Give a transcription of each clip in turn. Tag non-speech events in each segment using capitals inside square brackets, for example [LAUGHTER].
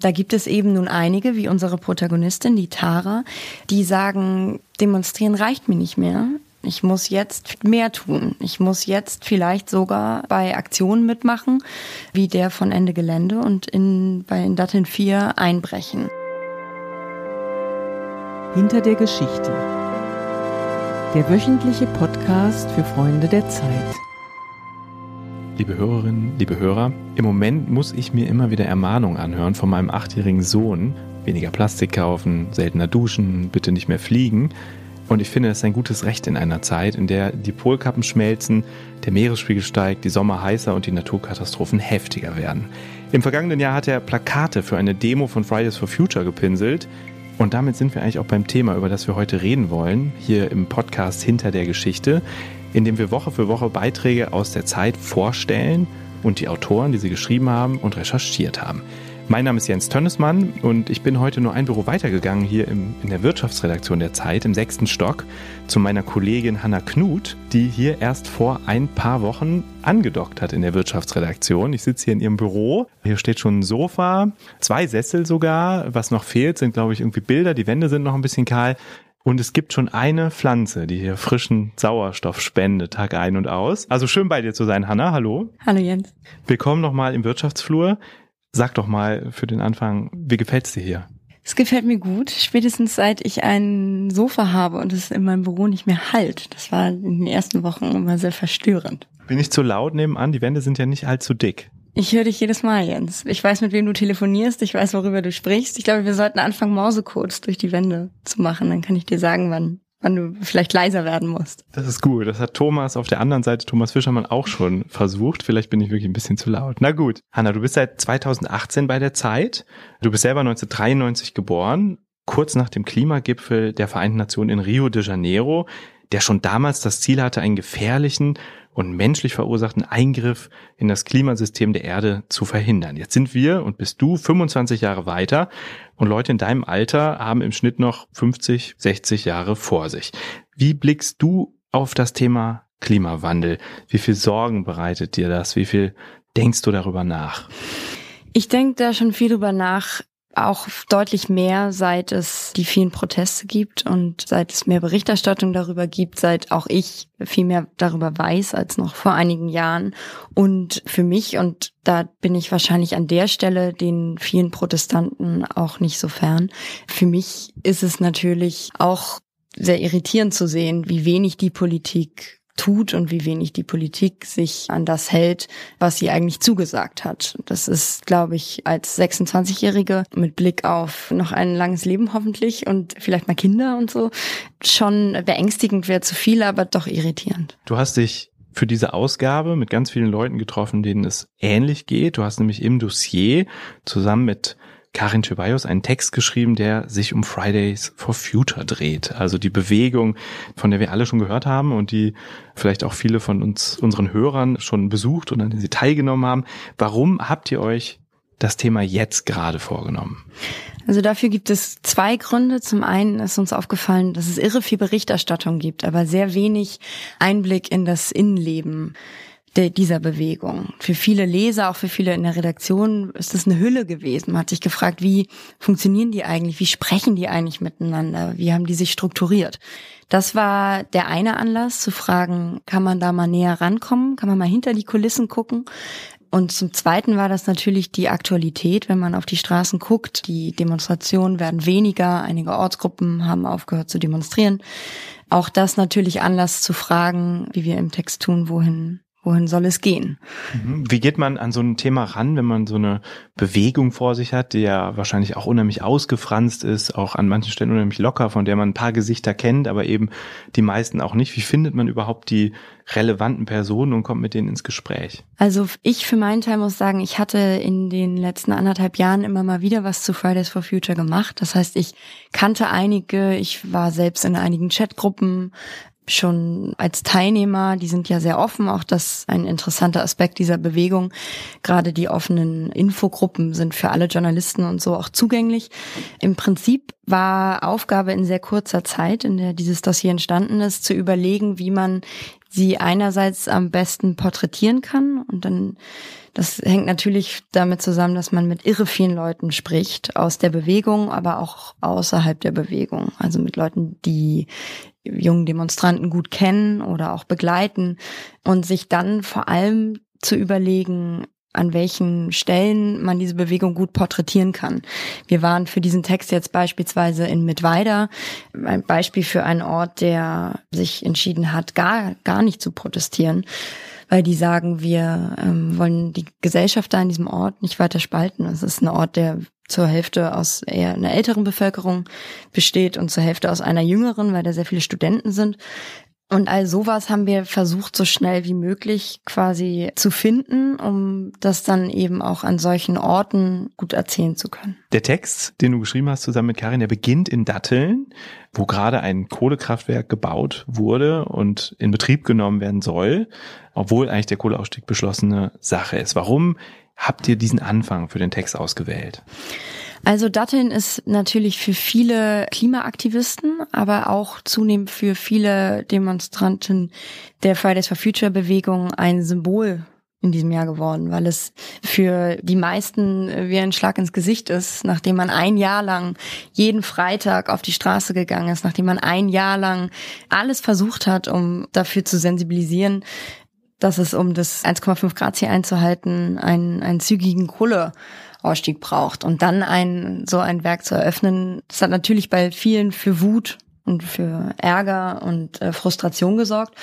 Da gibt es eben nun einige, wie unsere Protagonistin, die Tara, die sagen, demonstrieren reicht mir nicht mehr. Ich muss jetzt mehr tun. Ich muss jetzt vielleicht sogar bei Aktionen mitmachen, wie der von Ende Gelände und in, bei Datteln 4 einbrechen. Hinter der Geschichte. Der wöchentliche Podcast für Freunde der Zeit. Liebe Hörerinnen, liebe Hörer, im Moment muss ich mir immer wieder Ermahnungen anhören von meinem achtjährigen Sohn. Weniger Plastik kaufen, seltener duschen, bitte nicht mehr fliegen. Und ich finde, das ist ein gutes Recht in einer Zeit, in der die Polkappen schmelzen, der Meeresspiegel steigt, die Sommer heißer und die Naturkatastrophen heftiger werden. Im vergangenen Jahr hat er Plakate für eine Demo von Fridays for Future gepinselt. Und damit sind wir eigentlich auch beim Thema, über das wir heute reden wollen, hier im Podcast Hinter der Geschichte, in dem wir Woche für Woche Beiträge aus der Zeit vorstellen und die Autoren, die sie geschrieben haben und recherchiert haben. Mein Name ist Jens Tönnesmann und ich bin heute nur ein Büro weitergegangen hier im, in der Wirtschaftsredaktion der Zeit im sechsten Stock zu meiner Kollegin Hanna Knut, die hier erst vor ein paar Wochen angedockt hat in der Wirtschaftsredaktion. Ich sitze hier in ihrem Büro. Hier steht schon ein Sofa, zwei Sessel sogar. Was noch fehlt, sind glaube ich irgendwie Bilder. Die Wände sind noch ein bisschen kahl. Und es gibt schon eine Pflanze, die hier frischen Sauerstoff spendet, Tag ein und aus. Also schön bei dir zu sein, Hanna. Hallo. Hallo Jens. Willkommen nochmal im Wirtschaftsflur. Sag doch mal für den Anfang, wie gefällt's dir hier? Es gefällt mir gut, spätestens seit ich ein Sofa habe und es in meinem Büro nicht mehr halt. Das war in den ersten Wochen immer sehr verstörend. Bin ich zu laut nebenan? Die Wände sind ja nicht allzu dick. Ich höre dich jedes Mal, Jens. Ich weiß, mit wem du telefonierst, ich weiß, worüber du sprichst. Ich glaube, wir sollten anfangen, Mausecodes durch die Wände zu machen. Dann kann ich dir sagen, wann wann du vielleicht leiser werden musst. Das ist gut. Das hat Thomas auf der anderen Seite, Thomas Fischermann, auch schon versucht. Vielleicht bin ich wirklich ein bisschen zu laut. Na gut. Hanna, du bist seit 2018 bei der Zeit. Du bist selber 1993 geboren, kurz nach dem Klimagipfel der Vereinten Nationen in Rio de Janeiro, der schon damals das Ziel hatte, einen gefährlichen und menschlich verursachten Eingriff in das Klimasystem der Erde zu verhindern. Jetzt sind wir und bist du 25 Jahre weiter und Leute in deinem Alter haben im Schnitt noch 50, 60 Jahre vor sich. Wie blickst du auf das Thema Klimawandel? Wie viel Sorgen bereitet dir das? Wie viel denkst du darüber nach? Ich denke da schon viel drüber nach, auch deutlich mehr, seit es die vielen Proteste gibt und seit es mehr Berichterstattung darüber gibt, seit auch ich viel mehr darüber weiß als noch vor einigen Jahren. Und für mich, und da bin ich wahrscheinlich an der Stelle den vielen Protestanten auch nicht so fern, für mich ist es natürlich auch sehr irritierend zu sehen, wie wenig die Politik tut und wie wenig die Politik sich an das hält, was sie eigentlich zugesagt hat. Das ist, glaube ich, als 26-Jährige mit Blick auf noch ein langes Leben hoffentlich und vielleicht mal Kinder und so schon beängstigend wäre zu viel, aber doch irritierend. Du hast dich für diese Ausgabe mit ganz vielen Leuten getroffen, denen es ähnlich geht. Du hast nämlich im Dossier zusammen mit Karin Tobias einen Text geschrieben, der sich um Fridays for Future dreht. Also die Bewegung, von der wir alle schon gehört haben und die vielleicht auch viele von uns, unseren Hörern schon besucht und an der sie teilgenommen haben. Warum habt ihr euch das Thema jetzt gerade vorgenommen? Also dafür gibt es zwei Gründe. Zum einen ist uns aufgefallen, dass es irre viel Berichterstattung gibt, aber sehr wenig Einblick in das Innenleben der, dieser Bewegung. Für viele Leser, auch für viele in der Redaktion, ist das eine Hülle gewesen. Man hat sich gefragt, wie funktionieren die eigentlich? Wie sprechen die eigentlich miteinander? Wie haben die sich strukturiert? Das war der eine Anlass zu fragen, kann man da mal näher rankommen? Kann man mal hinter die Kulissen gucken? Und zum Zweiten war das natürlich die Aktualität, wenn man auf die Straßen guckt. Die Demonstrationen werden weniger, einige Ortsgruppen haben aufgehört zu demonstrieren. Auch das natürlich Anlass zu fragen, wie wir im Text tun, wohin wohin soll es gehen? Mhm. Wie geht man an so ein Thema ran, wenn man so eine Bewegung vor sich hat, die ja wahrscheinlich auch unheimlich ausgefranst ist, auch an manchen Stellen unheimlich locker, von der man ein paar Gesichter kennt, aber eben die meisten auch nicht. Wie findet man überhaupt die relevanten Personen und kommt mit denen ins Gespräch? Also ich für meinen Teil muss sagen, ich hatte in den letzten anderthalb Jahren immer mal wieder was zu Fridays for Future gemacht. Das heißt, ich kannte einige, ich war selbst in einigen Chatgruppen, schon als Teilnehmer, die sind ja sehr offen, auch das ein interessanter Aspekt dieser Bewegung. Gerade die offenen Infogruppen sind für alle Journalisten und so auch zugänglich. Im Prinzip war Aufgabe in sehr kurzer Zeit, in der dieses Dossier entstanden ist, zu überlegen, wie man sie einerseits am besten porträtieren kann und dann das hängt natürlich damit zusammen, dass man mit irre vielen Leuten spricht, aus der Bewegung, aber auch außerhalb der Bewegung. Also mit Leuten, die jungen Demonstranten gut kennen oder auch begleiten und sich dann vor allem zu überlegen, an welchen Stellen man diese Bewegung gut porträtieren kann. Wir waren für diesen Text jetzt beispielsweise in Mittweida, ein Beispiel für einen Ort, der sich entschieden hat, gar, gar nicht zu protestieren weil die sagen, wir ähm, wollen die Gesellschaft da in diesem Ort nicht weiter spalten. Es ist ein Ort, der zur Hälfte aus eher einer älteren Bevölkerung besteht und zur Hälfte aus einer jüngeren, weil da sehr viele Studenten sind. Und all sowas haben wir versucht, so schnell wie möglich quasi zu finden, um das dann eben auch an solchen Orten gut erzählen zu können. Der Text, den du geschrieben hast zusammen mit Karin, der beginnt in Datteln, wo gerade ein Kohlekraftwerk gebaut wurde und in Betrieb genommen werden soll, obwohl eigentlich der Kohleausstieg beschlossene Sache ist. Warum habt ihr diesen Anfang für den Text ausgewählt? Also Datteln ist natürlich für viele Klimaaktivisten, aber auch zunehmend für viele Demonstranten der Fridays for Future Bewegung ein Symbol in diesem Jahr geworden, weil es für die meisten wie ein Schlag ins Gesicht ist, nachdem man ein Jahr lang jeden Freitag auf die Straße gegangen ist, nachdem man ein Jahr lang alles versucht hat, um dafür zu sensibilisieren, dass es, um das 1,5 Grad Ziel einzuhalten, einen, einen zügigen Kohleausstieg braucht. Und dann ein, so ein Werk zu eröffnen, das hat natürlich bei vielen für Wut und für Ärger und äh, Frustration gesorgt.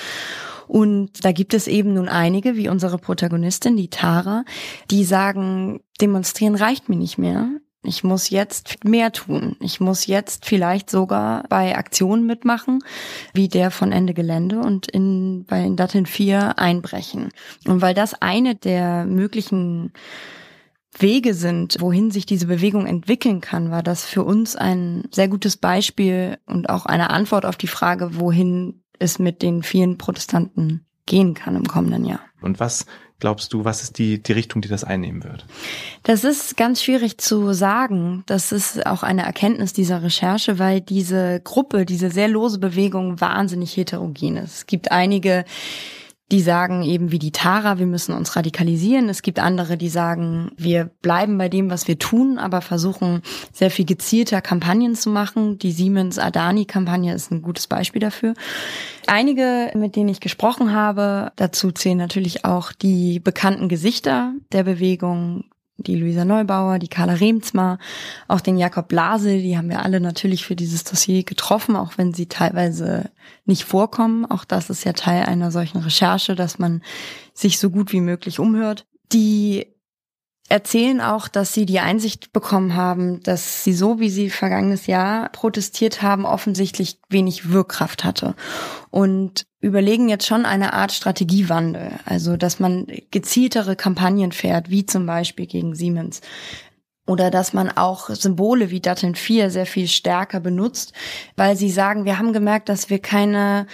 Und da gibt es eben nun einige, wie unsere Protagonistin, die Tara, die sagen, demonstrieren reicht mir nicht mehr. Ich muss jetzt mehr tun. Ich muss jetzt vielleicht sogar bei Aktionen mitmachen, wie der von Ende Gelände und in, bei Datteln 4 einbrechen. Und weil das eine der möglichen Wege sind, wohin sich diese Bewegung entwickeln kann, war das für uns ein sehr gutes Beispiel und auch eine Antwort auf die Frage, wohin es mit den vielen Protestanten gehen kann im kommenden Jahr. Und was glaubst du, was ist die, die Richtung, die das einnehmen wird? Das ist ganz schwierig zu sagen. Das ist auch eine Erkenntnis dieser Recherche, weil diese Gruppe, diese sehr lose Bewegung wahnsinnig heterogen ist. Es gibt einige, die sagen eben wie die Tara, wir müssen uns radikalisieren. Es gibt andere, die sagen, wir bleiben bei dem, was wir tun, aber versuchen sehr viel gezielter Kampagnen zu machen. Die Siemens-Adani-Kampagne ist ein gutes Beispiel dafür. Einige, mit denen ich gesprochen habe, dazu zählen natürlich auch die bekannten Gesichter der Bewegung, die Luisa Neubauer, die Carla Remzma, auch den Jakob Blase, die haben wir alle natürlich für dieses Dossier getroffen, auch wenn sie teilweise nicht vorkommen. Auch das ist ja Teil einer solchen Recherche, dass man sich so gut wie möglich umhört. Die erzählen auch, dass sie die Einsicht bekommen haben, dass sie so, wie sie vergangenes Jahr protestiert haben, offensichtlich wenig Wirkkraft hatte. Und überlegen jetzt schon eine Art Strategiewandel. Also, dass man gezieltere Kampagnen fährt, wie zum Beispiel gegen Siemens. Oder dass man auch Symbole wie Datteln 4 sehr viel stärker benutzt, weil sie sagen, wir haben gemerkt, dass wir keine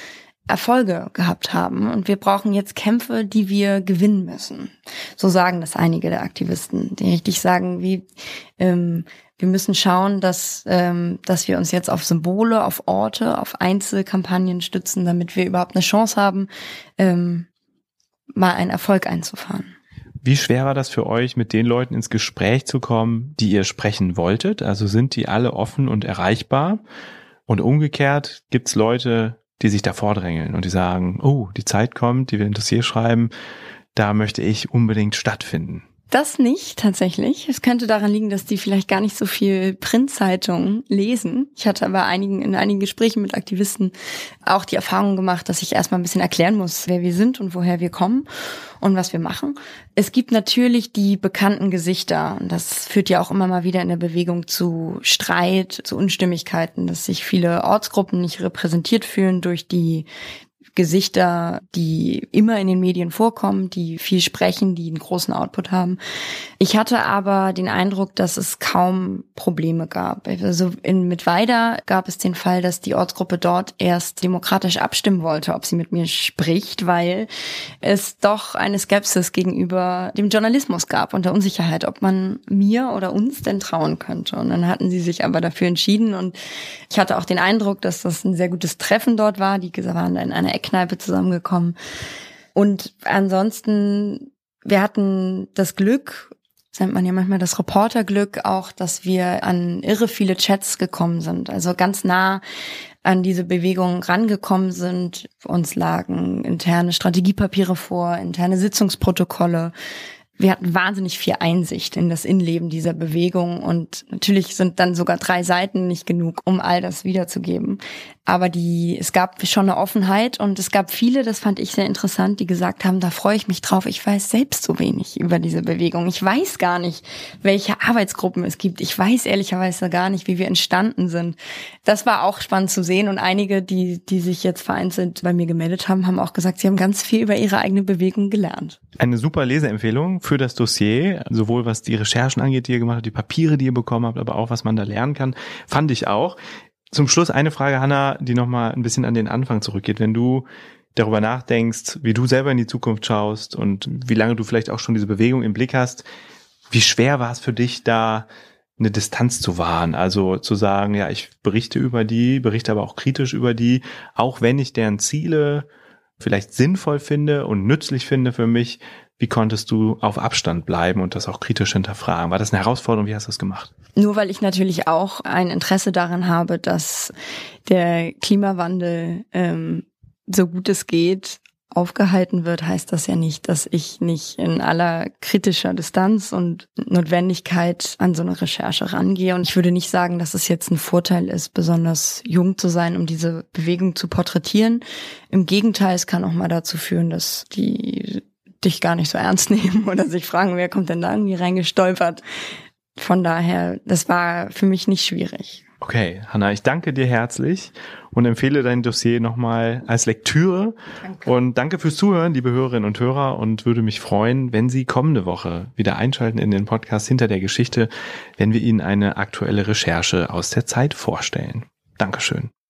Erfolge gehabt haben und wir brauchen jetzt Kämpfe, die wir gewinnen müssen. So sagen das einige der Aktivisten, die richtig sagen, wie ähm, wir müssen schauen, dass ähm, dass wir uns jetzt auf Symbole, auf Orte, auf Einzelkampagnen stützen, damit wir überhaupt eine Chance haben, ähm, mal einen Erfolg einzufahren. Wie schwer war das für euch, mit den Leuten ins Gespräch zu kommen, die ihr sprechen wolltet? Also sind die alle offen und erreichbar? Und umgekehrt gibt's Leute, die sich da vordrängeln und die sagen, oh, die Zeit kommt, die wir ein Dossier schreiben, da möchte ich unbedingt stattfinden. Das nicht tatsächlich. Es könnte daran liegen, dass die vielleicht gar nicht so viel Printzeitungen lesen. Ich hatte aber einigen, in einigen Gesprächen mit Aktivisten auch die Erfahrung gemacht, dass ich erstmal ein bisschen erklären muss, wer wir sind und woher wir kommen und was wir machen. Es gibt natürlich die bekannten Gesichter. Und das führt ja auch immer mal wieder in der Bewegung zu Streit, zu Unstimmigkeiten, dass sich viele Ortsgruppen nicht repräsentiert fühlen durch die Gesichter, die immer in den Medien vorkommen, die viel sprechen, die einen großen Output haben. Ich hatte aber den Eindruck, dass es kaum Probleme gab. Also in Mittweida gab es den Fall, dass die Ortsgruppe dort erst demokratisch abstimmen wollte, ob sie mit mir spricht, weil es doch eine Skepsis gegenüber dem Journalismus gab und der Unsicherheit, ob man mir oder uns denn trauen könnte. Und dann hatten sie sich aber dafür entschieden und ich hatte auch den Eindruck, dass das ein sehr gutes Treffen dort war. Die waren in einer Eckkneipe zusammengekommen. Und ansonsten, wir hatten das Glück, nennt man ja manchmal das Reporterglück auch, dass wir an irre viele Chats gekommen sind. Also ganz nah an diese Bewegung rangekommen sind. Uns lagen interne Strategiepapiere vor, interne Sitzungsprotokolle, wir hatten wahnsinnig viel Einsicht in das Innenleben dieser Bewegung und natürlich sind dann sogar drei Seiten nicht genug, um all das wiederzugeben. Aber die, es gab schon eine Offenheit und es gab viele, das fand ich sehr interessant, die gesagt haben, da freue ich mich drauf. Ich weiß selbst so wenig über diese Bewegung. Ich weiß gar nicht, welche Arbeitsgruppen es gibt. Ich weiß ehrlicherweise gar nicht, wie wir entstanden sind. Das war auch spannend zu sehen und einige, die, die sich jetzt vereinzelt bei mir gemeldet haben, haben auch gesagt, sie haben ganz viel über ihre eigene Bewegung gelernt. Eine super Leseempfehlung für das Dossier, sowohl was die Recherchen angeht, die ihr gemacht habt, die Papiere, die ihr bekommen habt, aber auch was man da lernen kann, fand ich auch. Zum Schluss eine Frage, Hanna, die nochmal ein bisschen an den Anfang zurückgeht. Wenn du darüber nachdenkst, wie du selber in die Zukunft schaust und wie lange du vielleicht auch schon diese Bewegung im Blick hast, wie schwer war es für dich da, eine Distanz zu wahren? Also zu sagen, ja, ich berichte über die, berichte aber auch kritisch über die, auch wenn ich deren Ziele vielleicht sinnvoll finde und nützlich finde für mich, wie konntest du auf Abstand bleiben und das auch kritisch hinterfragen? War das eine Herausforderung? Wie hast du das gemacht? Nur weil ich natürlich auch ein Interesse daran habe, dass der Klimawandel ähm, so gut es geht aufgehalten wird, heißt das ja nicht, dass ich nicht in aller kritischer Distanz und Notwendigkeit an so eine Recherche rangehe. Und ich würde nicht sagen, dass es jetzt ein Vorteil ist, besonders jung zu sein, um diese Bewegung zu porträtieren. Im Gegenteil, es kann auch mal dazu führen, dass die dich gar nicht so ernst [LAUGHS] nehmen oder sich fragen, wer kommt denn da irgendwie reingestolpert. Von daher, das war für mich nicht schwierig. Okay, Hanna, ich danke dir herzlich und empfehle dein Dossier nochmal als Lektüre. Danke. Und danke fürs Zuhören, liebe Hörerinnen und Hörer, und würde mich freuen, wenn Sie kommende Woche wieder einschalten in den Podcast hinter der Geschichte, wenn wir Ihnen eine aktuelle Recherche aus der Zeit vorstellen. Dankeschön.